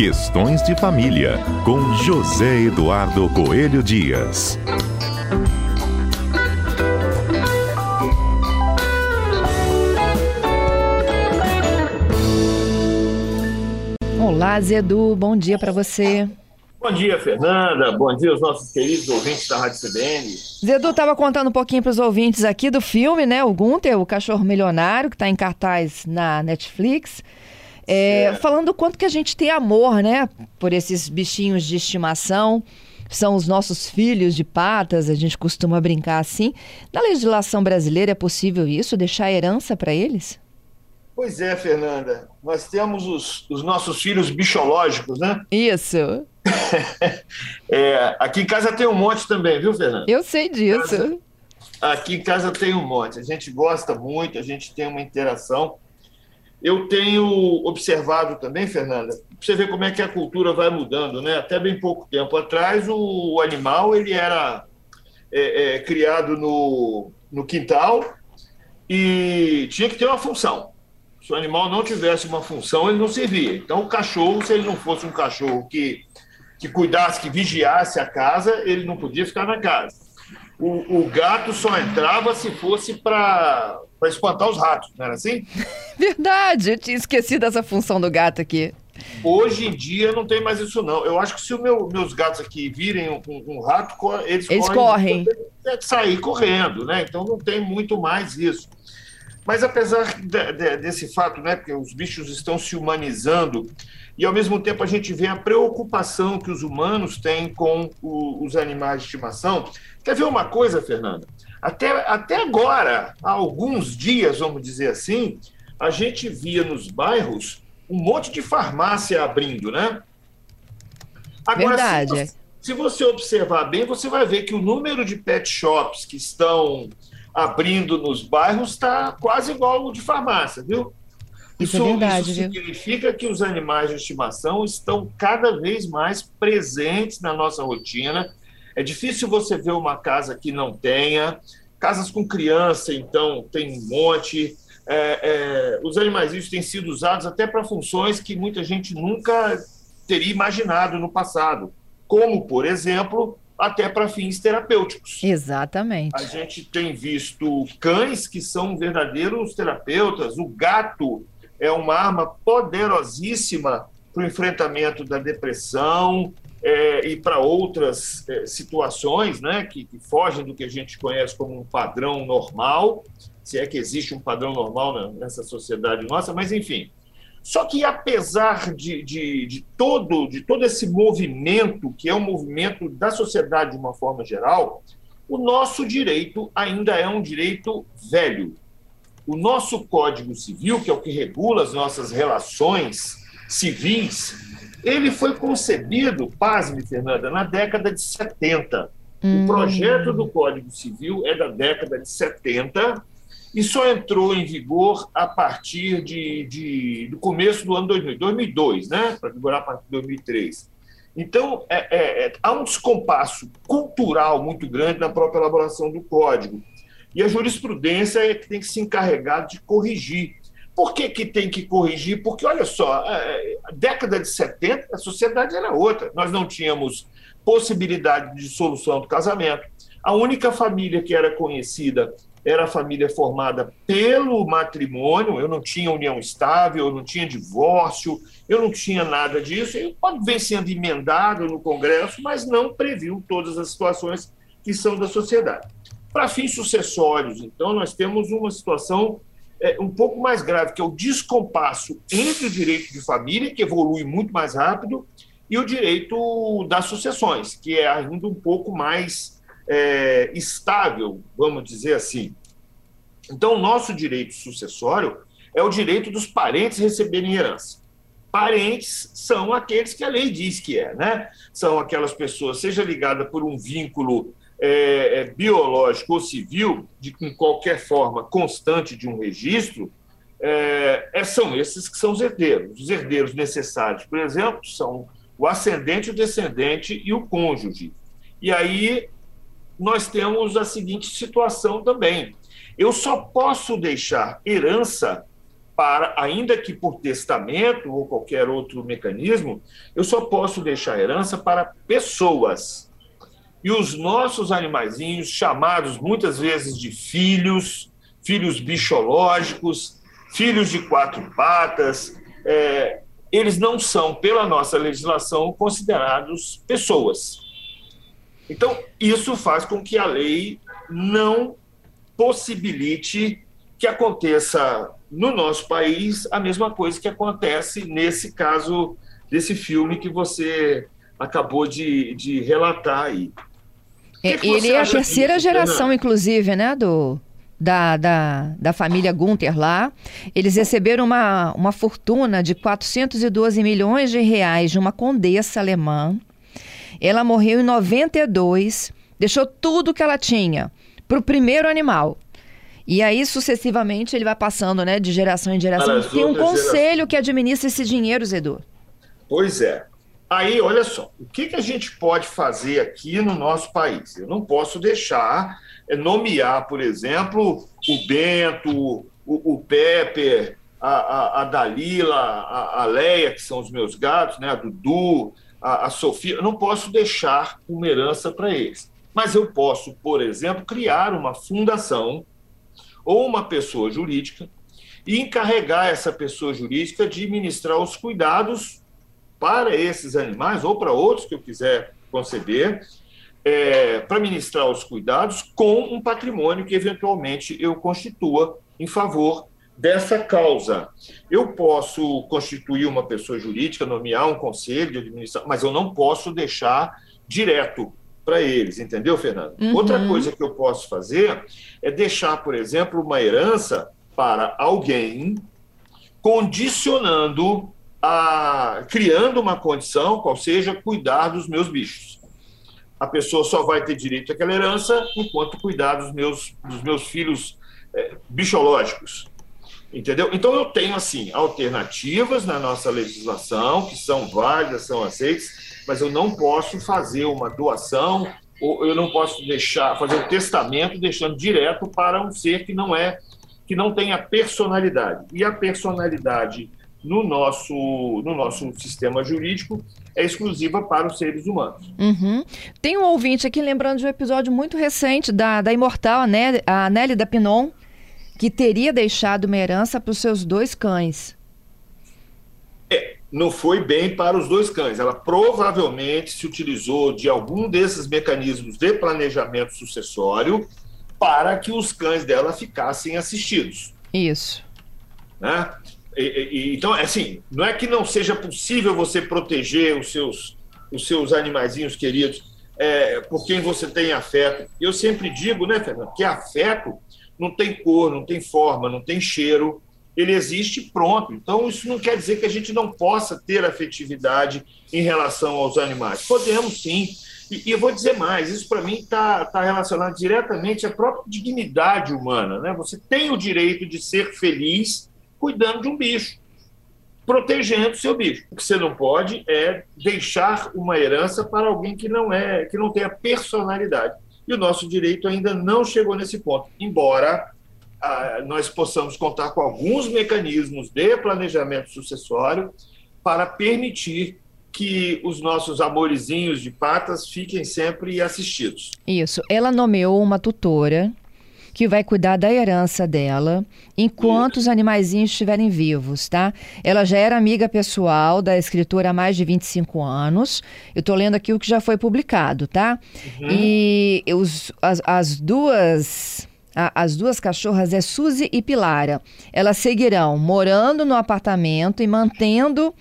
Questões de Família, com José Eduardo Coelho Dias. Olá, Zedu, bom dia para você. Bom dia, Fernanda. Bom dia aos nossos queridos ouvintes da Rádio CBN. Zedu estava contando um pouquinho para os ouvintes aqui do filme, né? O Gunther, o cachorro milionário, que está em cartaz na Netflix. É, falando o quanto que a gente tem amor, né? Por esses bichinhos de estimação. São os nossos filhos de patas, a gente costuma brincar assim. Na legislação brasileira é possível isso, deixar herança para eles? Pois é, Fernanda. Nós temos os, os nossos filhos bichológicos, né? Isso. é, aqui em casa tem um monte também, viu, Fernanda? Eu sei disso. Aqui em casa tem um monte. A gente gosta muito, a gente tem uma interação. Eu tenho observado também, Fernanda, você ver como é que a cultura vai mudando, né? Até bem pouco tempo atrás, o, o animal ele era é, é, criado no, no quintal e tinha que ter uma função. Se o animal não tivesse uma função, ele não servia. Então, o cachorro, se ele não fosse um cachorro que, que cuidasse, que vigiasse a casa, ele não podia ficar na casa. O, o gato só entrava se fosse para para espantar os ratos, não era assim? Verdade, eu tinha esquecido essa função do gato aqui. Hoje em dia não tem mais isso, não. Eu acho que se os meu, meus gatos aqui virem um, um rato, eles, eles correm. correm. Sair correndo, né? Então não tem muito mais isso. Mas apesar de, de, desse fato, né, que os bichos estão se humanizando, e ao mesmo tempo a gente vê a preocupação que os humanos têm com o, os animais de estimação. Quer ver uma coisa, Fernanda? Até, até agora, há alguns dias, vamos dizer assim, a gente via nos bairros um monte de farmácia abrindo, né? Agora, Verdade. Se se você observar bem, você vai ver que o número de pet shops que estão abrindo nos bairros está quase igual ao de farmácia, viu? Isso, isso, é verdade, isso significa que os animais de estimação estão cada vez mais presentes na nossa rotina é difícil você ver uma casa que não tenha. Casas com criança, então, tem um monte. É, é, os animais têm sido usados até para funções que muita gente nunca teria imaginado no passado, como, por exemplo, até para fins terapêuticos. Exatamente. A gente tem visto cães que são verdadeiros terapeutas. O gato é uma arma poderosíssima para o enfrentamento da depressão, é, e para outras é, situações né, que, que, fogem do que a gente conhece como um padrão normal, se é que existe um padrão normal nessa sociedade nossa, mas enfim. Só que apesar de, de, de, todo, de todo esse movimento, que é um movimento da sociedade de uma forma geral, o nosso direito ainda é um direito velho. O nosso Código Civil, que é o que regula as nossas relações civis, ele foi concebido, pasme, Fernanda, na década de 70. Hum. O projeto do Código Civil é da década de 70 e só entrou em vigor a partir de, de do começo do ano 2000, 2002, né? Para vigorar a partir de 2003. Então, é, é, é, há um descompasso cultural muito grande na própria elaboração do código. E a jurisprudência é que tem que se encarregar de corrigir por que, que tem que corrigir? Porque, olha só, a é, década de 70, a sociedade era outra. Nós não tínhamos possibilidade de dissolução do casamento. A única família que era conhecida era a família formada pelo matrimônio, eu não tinha união estável, eu não tinha divórcio, eu não tinha nada disso. E pode vir sendo emendado no Congresso, mas não previu todas as situações que são da sociedade. Para fins sucessórios, então, nós temos uma situação é, um pouco mais grave, que é o descompasso entre o direito de família, que evolui muito mais rápido, e o direito das sucessões, que é ainda um pouco mais é, estável, vamos dizer assim. Então, o nosso direito sucessório é o direito dos parentes receberem herança. Parentes são aqueles que a lei diz que é, né? São aquelas pessoas, seja ligada por um vínculo é, é, biológico ou civil, de em qualquer forma constante de um registro, é, é, são esses que são os herdeiros. Os herdeiros necessários, por exemplo, são o ascendente, o descendente e o cônjuge. E aí nós temos a seguinte situação também. Eu só posso deixar herança para, ainda que por testamento ou qualquer outro mecanismo, eu só posso deixar herança para pessoas. E os nossos animaizinhos, chamados muitas vezes de filhos, filhos bichológicos, filhos de quatro patas, é, eles não são, pela nossa legislação, considerados pessoas. Então, isso faz com que a lei não possibilite que aconteça no nosso país a mesma coisa que acontece nesse caso desse filme que você acabou de, de relatar aí. É, ele é a terceira disso, geração, inclusive, né, do, da, da, da família Gunther lá. Eles receberam uma, uma fortuna de 412 milhões de reais de uma condessa alemã. Ela morreu em 92, deixou tudo que ela tinha para o primeiro animal. E aí, sucessivamente, ele vai passando né, de geração em geração. Tem um conselho que administra esse dinheiro, Edu. Pois é. Aí, olha só, o que, que a gente pode fazer aqui no nosso país? Eu não posso deixar é, nomear, por exemplo, o Bento, o, o Pepe, a, a, a Dalila, a, a, Leia, que são os meus gatos, né, a Dudu, a, a Sofia. Não posso deixar uma herança para eles. Mas eu posso, por exemplo, criar uma fundação ou uma pessoa jurídica e encarregar essa pessoa jurídica de ministrar os cuidados para esses animais ou para outros que eu quiser conceber, é, para ministrar os cuidados com um patrimônio que eventualmente eu constitua em favor dessa causa. Eu posso constituir uma pessoa jurídica, nomear um conselho de administração, mas eu não posso deixar direto para eles, entendeu, Fernando? Uhum. Outra coisa que eu posso fazer é deixar, por exemplo, uma herança para alguém, condicionando a criando uma condição, qual seja cuidar dos meus bichos. A pessoa só vai ter direito àquela herança enquanto cuidar dos meus, dos meus filhos é, bichológicos. Entendeu? Então eu tenho assim alternativas na nossa legislação que são válidas, são aceitas, mas eu não posso fazer uma doação ou eu não posso deixar fazer um testamento deixando direto para um ser que não é que não tem a personalidade. E a personalidade no nosso, no nosso sistema jurídico é exclusiva para os seres humanos. Uhum. Tem um ouvinte aqui lembrando de um episódio muito recente da, da Imortal, Nelly, a Nelly da Pinon, que teria deixado uma herança para os seus dois cães. É, não foi bem para os dois cães. Ela provavelmente se utilizou de algum desses mecanismos de planejamento sucessório para que os cães dela ficassem assistidos. Isso. Né? E, e, então, é assim, não é que não seja possível você proteger os seus, os seus animaizinhos queridos é, por quem você tem afeto. Eu sempre digo, né, Fernando, que afeto não tem cor, não tem forma, não tem cheiro, ele existe pronto. Então, isso não quer dizer que a gente não possa ter afetividade em relação aos animais. Podemos sim. E, e eu vou dizer mais: isso para mim está tá relacionado diretamente à própria dignidade humana. Né? Você tem o direito de ser feliz cuidando de um bicho, protegendo o seu bicho. O que você não pode é deixar uma herança para alguém que não é, que não tenha personalidade. E o nosso direito ainda não chegou nesse ponto, embora nós possamos contar com alguns mecanismos de planejamento sucessório para permitir que os nossos amorizinhos de patas fiquem sempre assistidos. Isso. Ela nomeou uma tutora que vai cuidar da herança dela enquanto os animaizinhos estiverem vivos, tá? Ela já era amiga pessoal da escritora há mais de 25 anos. Eu estou lendo aqui o que já foi publicado, tá? Uhum. E os, as, as duas as duas cachorras é Suzy e Pilara. Elas seguirão morando no apartamento e mantendo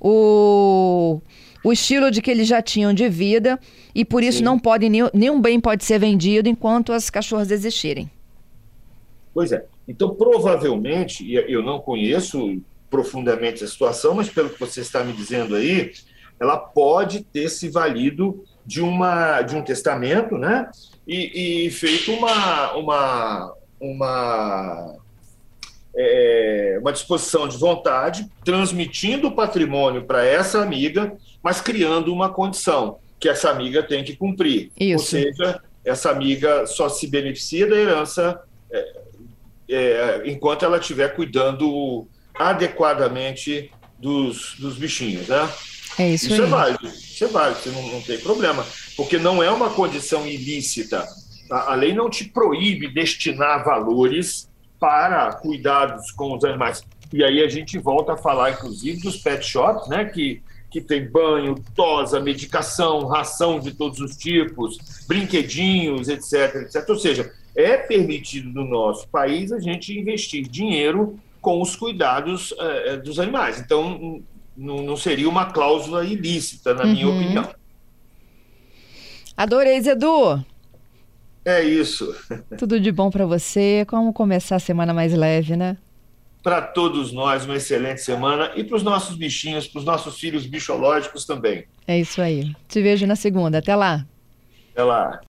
o, o estilo de que eles já tinham de vida e por isso Sim. não pode nenhum bem pode ser vendido enquanto as cachorras existirem. Pois é. Então, provavelmente, eu não conheço profundamente a situação, mas pelo que você está me dizendo aí, ela pode ter se valido de, uma, de um testamento, né? E, e feito uma, uma, uma, é, uma disposição de vontade, transmitindo o patrimônio para essa amiga, mas criando uma condição que essa amiga tem que cumprir. Isso. Ou seja, essa amiga só se beneficia da herança é, é, enquanto ela estiver cuidando adequadamente dos, dos bichinhos, né? É isso, isso aí. é válido, isso é válido, você não, não tem problema, porque não é uma condição ilícita. A, a lei não te proíbe destinar valores para cuidados com os animais. E aí a gente volta a falar, inclusive, dos pet shops, né? Que, que tem banho, tosa, medicação, ração de todos os tipos, brinquedinhos, etc, etc. Ou seja, é permitido no nosso país a gente investir dinheiro com os cuidados é, dos animais. Então, não, seria uma cláusula ilícita, na uhum. minha opinião. Adorei, Edu. É isso. Tudo de bom para você. Como começar a semana mais leve, né? Para todos nós, uma excelente semana e para os nossos bichinhos, para os nossos filhos bichológicos também. É isso aí. Te vejo na segunda. Até lá. Até lá.